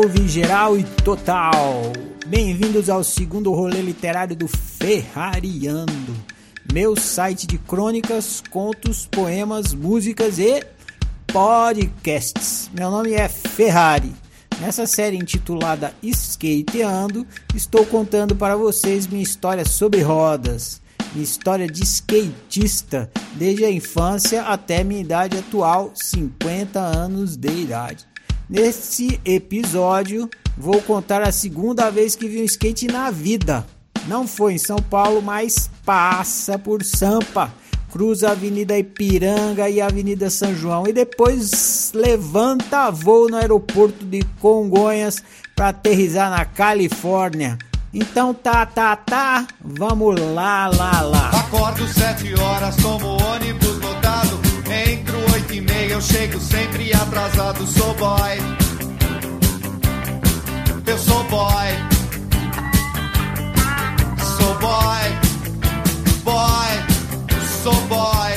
Salve geral e total! Bem-vindos ao segundo rolê literário do Ferrariando, meu site de crônicas, contos, poemas, músicas e podcasts. Meu nome é Ferrari. Nessa série intitulada Skateando, estou contando para vocês minha história sobre rodas, minha história de skatista, desde a infância até minha idade atual, 50 anos de idade. Nesse episódio, vou contar a segunda vez que vi um skate na vida. Não foi em São Paulo, mas passa por Sampa cruza a Avenida Ipiranga e a Avenida São João e depois levanta voo no aeroporto de Congonhas para aterrizar na Califórnia. Então tá, tá, tá, vamos lá, lá, lá. Acordo sete horas, tomo ônibus lotado. Entro eu chego sempre atrasado. Sou boy, eu sou boy, sou boy, boy sou boy.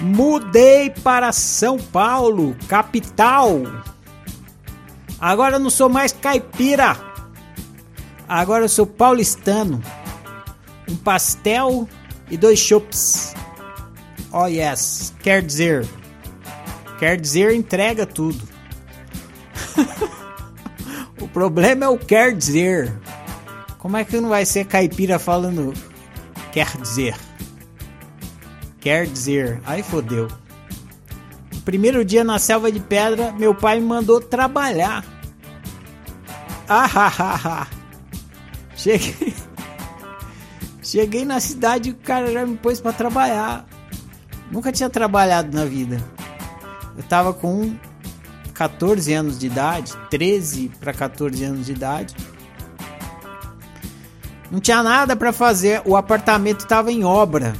Mudei para São Paulo, capital. Agora eu não sou mais caipira. Agora eu sou paulistano. Um pastel e dois chopps. Oh yes, quer dizer, quer dizer entrega tudo. o problema é o quer dizer. Como é que não vai ser caipira falando Quer dizer. Quer dizer. Aí fodeu. Primeiro dia na selva de pedra, meu pai me mandou trabalhar. Ah, ah. Cheguei. Cheguei na cidade e o cara já me pôs para trabalhar. Nunca tinha trabalhado na vida. Eu tava com 14 anos de idade, 13 para 14 anos de idade. Não tinha nada para fazer, o apartamento estava em obra,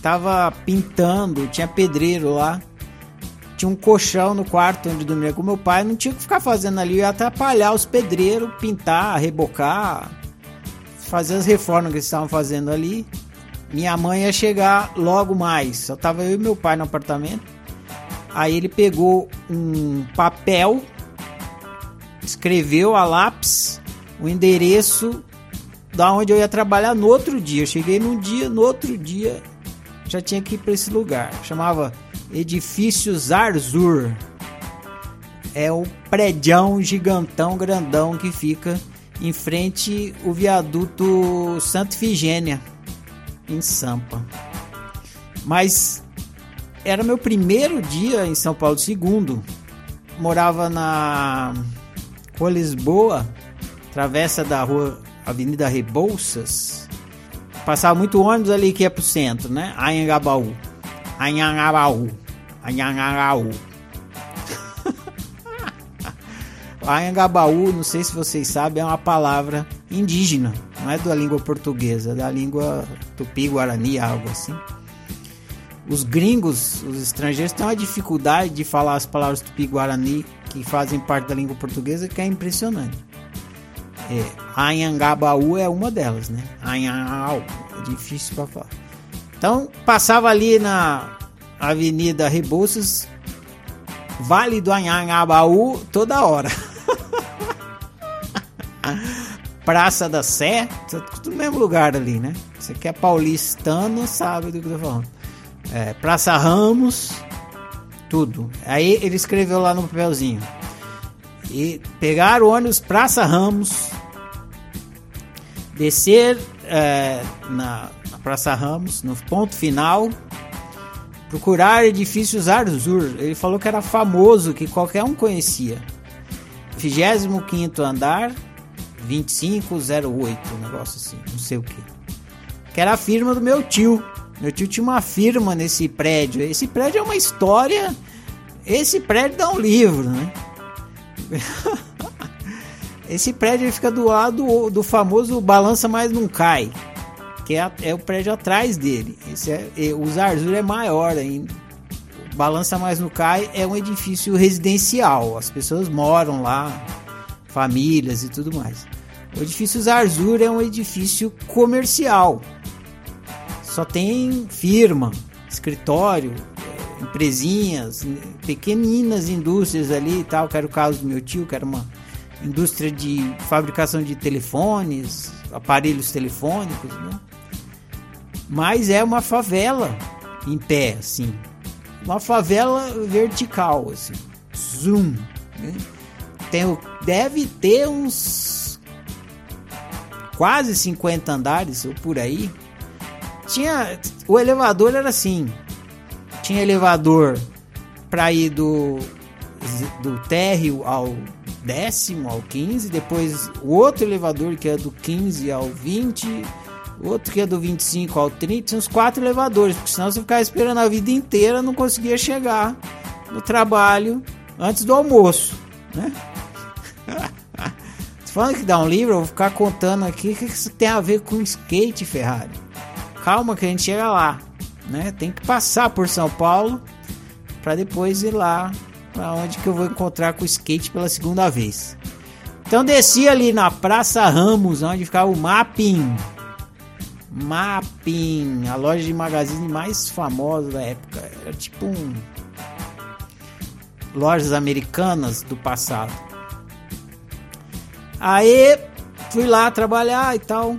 tava pintando, tinha pedreiro lá. Tinha um colchão no quarto onde dormia com meu pai, não tinha que ficar fazendo ali, ia atrapalhar os pedreiros, pintar, rebocar, fazer as reformas que eles estavam fazendo ali. Minha mãe ia chegar logo mais, só tava eu e meu pai no apartamento. Aí ele pegou um papel, escreveu a lápis o endereço da onde eu ia trabalhar no outro dia. Eu cheguei num dia, no outro dia já tinha que ir para esse lugar. Chamava Edifício Zarzur. É o prédio gigantão, grandão que fica em frente o viaduto Santa Ifigênia, em Sampa. Mas era meu primeiro dia em São Paulo, segundo. Morava na Rua Lisboa, travessa da rua Avenida Rebouças, passava muito ônibus ali que ia pro centro, né? Anhangabaú. Anhangabaú. Anhangabaú. Anhangabaú, não sei se vocês sabem, é uma palavra indígena, não é da língua portuguesa, é da língua tupi-guarani, algo assim. Os gringos, os estrangeiros, têm uma dificuldade de falar as palavras tupi-guarani que fazem parte da língua portuguesa que é impressionante. É, Anhangabaú é uma delas, né? Anhangabaú, é difícil para falar. Então, passava ali na Avenida Rebouças, Vale do Anhangabaú, toda hora. Praça da Sé, tudo no mesmo lugar ali, né? Você que é paulistano sabe do que eu tô falando. É, Praça Ramos, tudo. Aí ele escreveu lá no papelzinho. E pegar o ônibus Praça Ramos, descer é, na, na, Praça Ramos, no ponto final, procurar edifícios Arzur. Ele falou que era famoso, que qualquer um conhecia. 25 andar, 2508, um negócio assim, não sei o que. Que era a firma do meu tio. Meu tio tinha uma firma nesse prédio. Esse prédio é uma história. Esse prédio dá um livro, né? Esse prédio fica do lado do famoso Balança Mas Não Cai, que é, é o prédio atrás dele. Esse é, o Zarzur é maior ainda. Balança Mais Não Cai é um edifício residencial, as pessoas moram lá, famílias e tudo mais. O edifício Zarzur é um edifício comercial, só tem firma, escritório, empresinhas, pequeninas indústrias ali e tal, que era o caso do meu tio, que era uma indústria de fabricação de telefones, aparelhos telefônicos, né? Mas é uma favela em pé, assim. Uma favela vertical, assim. Zoom. Né? Tem, deve ter uns quase 50 andares ou por aí. Tinha o elevador era assim. Tinha elevador para ir do do térreo ao décimo ao 15, depois o outro elevador que é do 15 ao 20, outro que é do 25 ao 30, tinha uns quatro elevadores, porque senão você ficava esperando a vida inteira, não conseguia chegar no trabalho antes do almoço, né? Falando que dá um livro, eu vou ficar contando aqui o que isso tem a ver com skate, Ferrari. Calma que a gente chega lá, né? Tem que passar por São Paulo para depois ir lá para onde que eu vou encontrar com o skate pela segunda vez. Então desci ali na Praça Ramos, onde ficava o Mapping. Mapping, a loja de magazine mais famosa da época. Era tipo um lojas americanas do passado. Aí fui lá trabalhar e tal.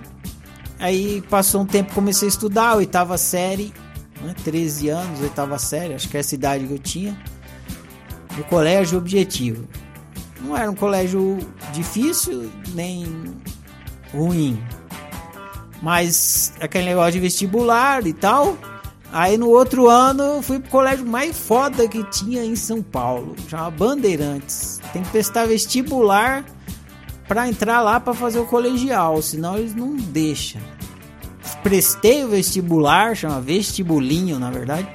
Aí passou um tempo, comecei a estudar, oitava série, né, 13 anos, oitava série, acho que é a idade que eu tinha. No colégio objetivo. Não era um colégio difícil nem ruim. Mas aquele negócio de vestibular e tal. Aí no outro ano fui pro colégio mais foda que tinha em São Paulo, chama Bandeirantes. Tem que prestar vestibular para entrar lá para fazer o colegial, senão eles não deixam. Prestei o vestibular, chama vestibulinho, na verdade.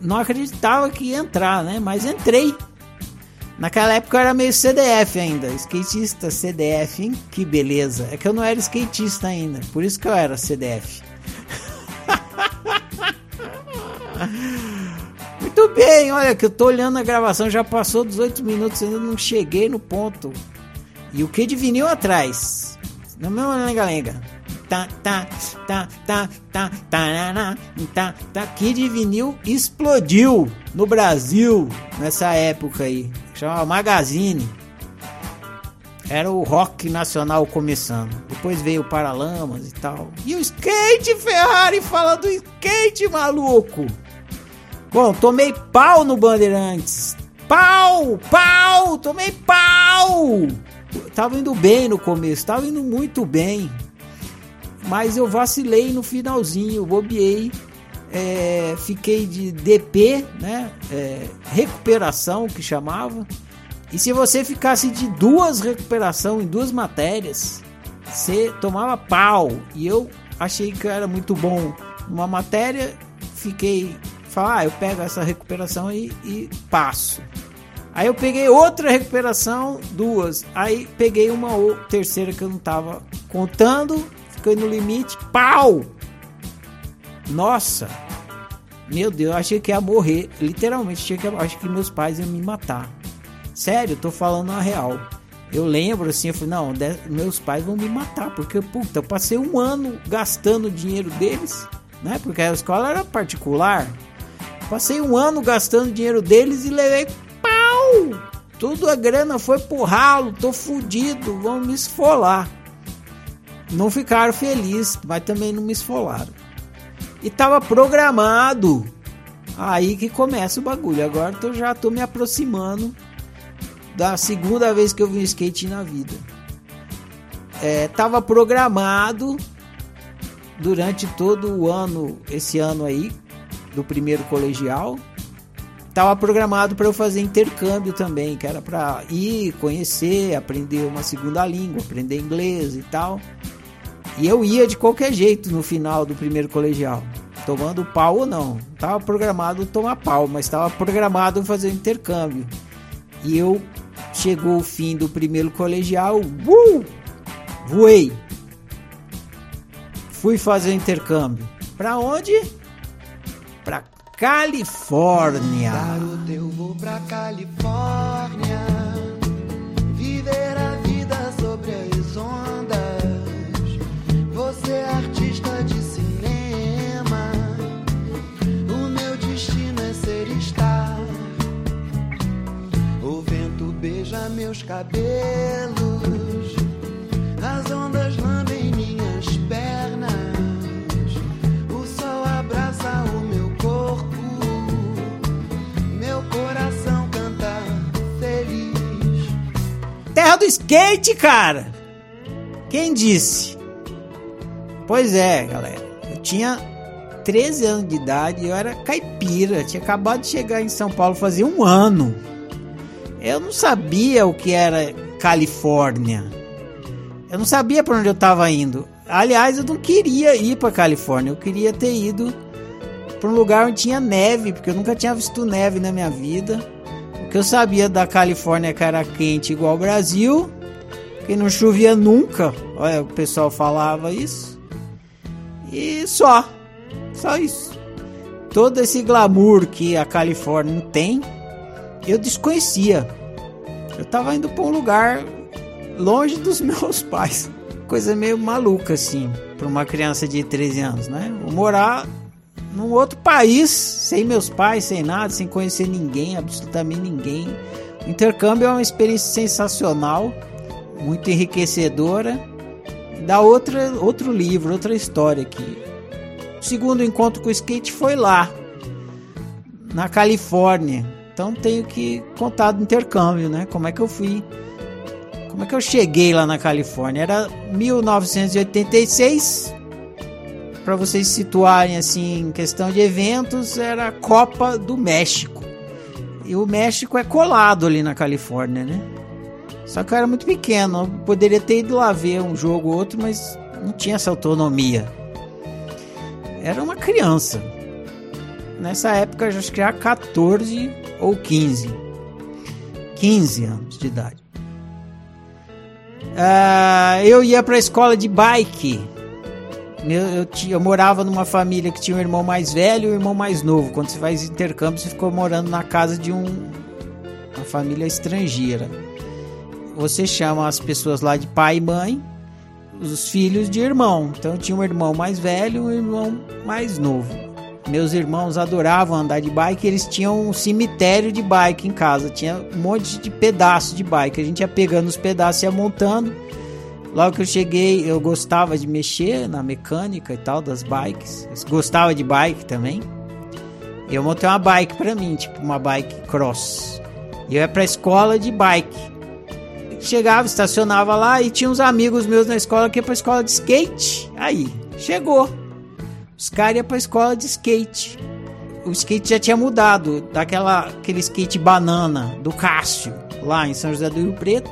Não acreditava que ia entrar, né? Mas entrei. Naquela época eu era meio CDF ainda, skatista CDF, hein? Que beleza. É que eu não era skatista ainda, por isso que eu era CDF. Muito bem, olha que eu tô olhando a gravação, já passou 18 minutos, ainda não cheguei no ponto. E o que de vinil atrás? Não meu lenga-lenga. Tá, tá, tá, tá, tá, tá, tá, tá. Kid Vinil explodiu no Brasil nessa época aí. Chamava Magazine. Era o rock nacional começando. Depois veio o Paralamas e tal. E o skate, Ferrari, fala do skate, maluco. Bom, tomei pau no Bandeirantes. Pau, pau, tomei pau tava indo bem no começo, tava indo muito bem. Mas eu vacilei no finalzinho, bobeei. É, fiquei de DP, né? É, recuperação que chamava. E se você ficasse de duas recuperação em duas matérias, você tomava pau. E eu achei que eu era muito bom numa matéria, fiquei falar, ah, eu pego essa recuperação e, e passo. Aí eu peguei outra recuperação, duas. Aí peguei uma ou terceira que eu não tava contando, fiquei no limite, pau! Nossa! Meu Deus, eu achei que ia morrer. Literalmente, achei que, achei que meus pais iam me matar. Sério, tô falando a real. Eu lembro assim, eu falei, não, meus pais vão me matar, porque, puta, eu passei um ano gastando o dinheiro deles, né? Porque a escola era particular. Passei um ano gastando dinheiro deles e levei tudo a grana foi pro ralo, tô fudido, vão me esfolar. Não ficaram felizes, mas também não me esfolaram. E tava programado. Aí que começa o bagulho. Agora eu já tô me aproximando da segunda vez que eu vi um skate na vida. É, tava programado durante todo o ano, esse ano aí, do primeiro colegial, Tava programado para eu fazer intercâmbio também, que era para ir conhecer, aprender uma segunda língua, aprender inglês e tal. E eu ia de qualquer jeito no final do primeiro colegial, tomando pau ou não. Tava programado tomar pau, mas estava programado fazer intercâmbio. E eu chegou o fim do primeiro colegial, uh, voei. Fui fazer intercâmbio. Para onde? Califórnia. Eu vou pra Califórnia viver a vida as ondas. Você é artista de cinema. O meu destino é ser estar. O vento beija meus cabelos. Do skate, cara! Quem disse? Pois é, galera. Eu tinha 13 anos de idade, eu era caipira, tinha acabado de chegar em São Paulo fazia um ano. Eu não sabia o que era Califórnia. Eu não sabia para onde eu estava indo. Aliás, eu não queria ir para Califórnia, eu queria ter ido para um lugar onde tinha neve, porque eu nunca tinha visto neve na minha vida. O que eu sabia da Califórnia que era quente igual ao Brasil, que não chovia nunca. Olha, o pessoal falava isso. E só. Só isso. Todo esse glamour que a Califórnia tem, eu desconhecia. Eu tava indo para um lugar longe dos meus pais. Coisa meio maluca assim, para uma criança de 13 anos, né? Morar num outro país, sem meus pais, sem nada, sem conhecer ninguém, absolutamente ninguém. O intercâmbio é uma experiência sensacional, muito enriquecedora. Dá outra, outro livro, outra história aqui. O segundo encontro com o skate foi lá, na Califórnia. Então tenho que contar do intercâmbio, né? Como é que eu fui. Como é que eu cheguei lá na Califórnia? Era 1986. Para vocês situarem assim em questão de eventos, era a Copa do México. E o México é colado ali na Califórnia, né? Só que eu era muito pequeno, eu poderia ter ido lá ver um jogo ou outro, mas não tinha essa autonomia. Era uma criança. Nessa época eu acho que era 14 ou 15. 15 anos de idade. Uh, eu ia para a escola de bike. Eu, eu, eu, morava numa família que tinha um irmão mais velho e um irmão mais novo. Quando você faz intercâmbio, você ficou morando na casa de um, uma família estrangeira. Você chama as pessoas lá de pai e mãe, os filhos de irmão. Então eu tinha um irmão mais velho e um irmão mais novo. Meus irmãos adoravam andar de bike, eles tinham um cemitério de bike em casa, tinha um monte de pedaços de bike. A gente ia pegando os pedaços e ia montando. Logo que eu cheguei, eu gostava de mexer na mecânica e tal das bikes. Eu gostava de bike também. Eu montei uma bike para mim, tipo uma bike cross. E eu ia pra escola de bike. Chegava, estacionava lá e tinha uns amigos meus na escola que ia pra escola de skate. Aí, chegou. Os caras iam pra escola de skate. O skate já tinha mudado, daquela aquele skate banana do Cássio, lá em São José do Rio Preto.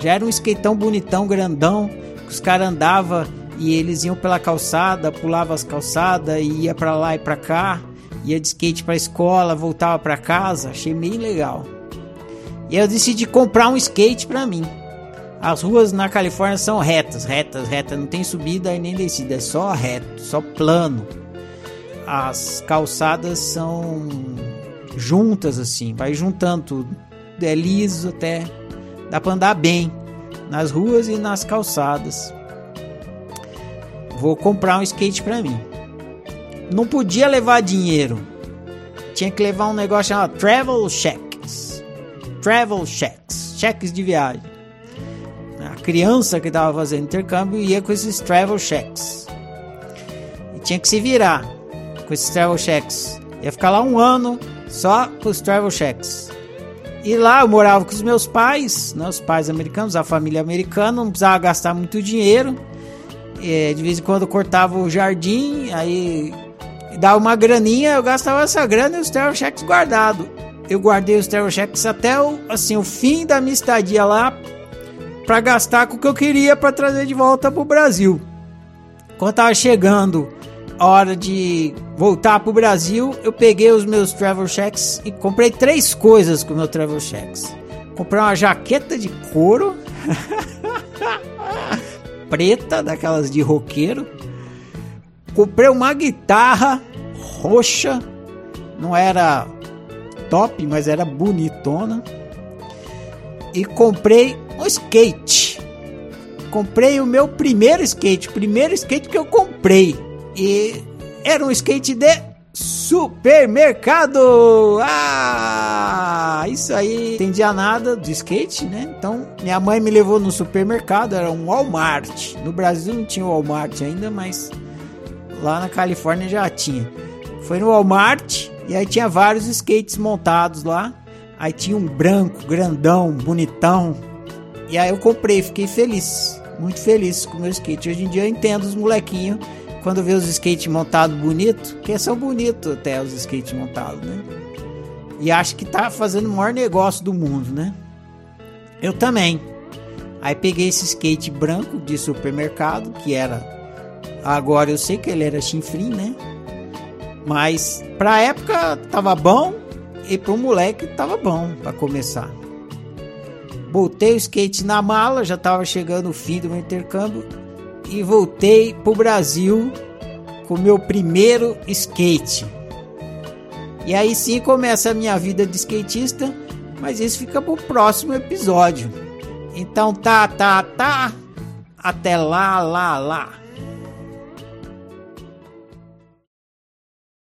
Já era um skateão bonitão, grandão, que os caras andavam e eles iam pela calçada, pulavam as calçadas e ia para lá e para cá, ia de skate para escola, voltava para casa, achei meio legal. E eu decidi comprar um skate para mim. As ruas na Califórnia são retas, retas, retas, não tem subida e nem descida, é só reto, só plano. As calçadas são juntas assim, vai juntando tudo, é liso até, dá para andar bem nas ruas e nas calçadas. Vou comprar um skate para mim. Não podia levar dinheiro, tinha que levar um negócio chamado Travel Checks. Travel Checks, cheques de viagem criança que estava fazendo intercâmbio ia com esses travel checks. E tinha que se virar com esses travel checks. Ia ficar lá um ano só com os travel checks. E lá eu morava com os meus pais, né, os pais americanos, a família americana, não precisava gastar muito dinheiro. E, de vez em quando eu cortava o jardim, aí dava uma graninha, eu gastava essa grana e os travel checks guardados. Eu guardei os checks até o, assim, o fim da minha estadia lá, para gastar com o que eu queria para trazer de volta pro Brasil. Quando tava chegando a hora de voltar pro Brasil, eu peguei os meus travel checks e comprei três coisas com meus travel checks. Comprei uma jaqueta de couro preta, daquelas de roqueiro. Comprei uma guitarra roxa, não era top, mas era bonitona. E comprei um skate. Comprei o meu primeiro skate, o primeiro skate que eu comprei. E era um skate de supermercado. Ah, isso aí. Entendia nada de skate, né? Então, minha mãe me levou no supermercado, era um Walmart. No Brasil não tinha Walmart ainda, mas lá na Califórnia já tinha. Foi no Walmart e aí tinha vários skates montados lá. Aí tinha um branco, grandão, bonitão. E aí eu comprei, fiquei feliz, muito feliz com o meu skate. Hoje em dia eu entendo os molequinhos quando vê os skates montados bonito, que são bonitos até os skates montados, né? E acho que tá fazendo o maior negócio do mundo, né? Eu também. Aí peguei esse skate branco de supermercado, que era. Agora eu sei que ele era chinfrim, né? Mas pra época tava bom e pro moleque tava bom para começar. Botei o skate na mala, já tava chegando o fim do meu intercâmbio e voltei pro Brasil com meu primeiro skate. E aí sim começa a minha vida de skatista, mas isso fica pro próximo episódio. Então tá, tá, tá. Até lá, lá, lá.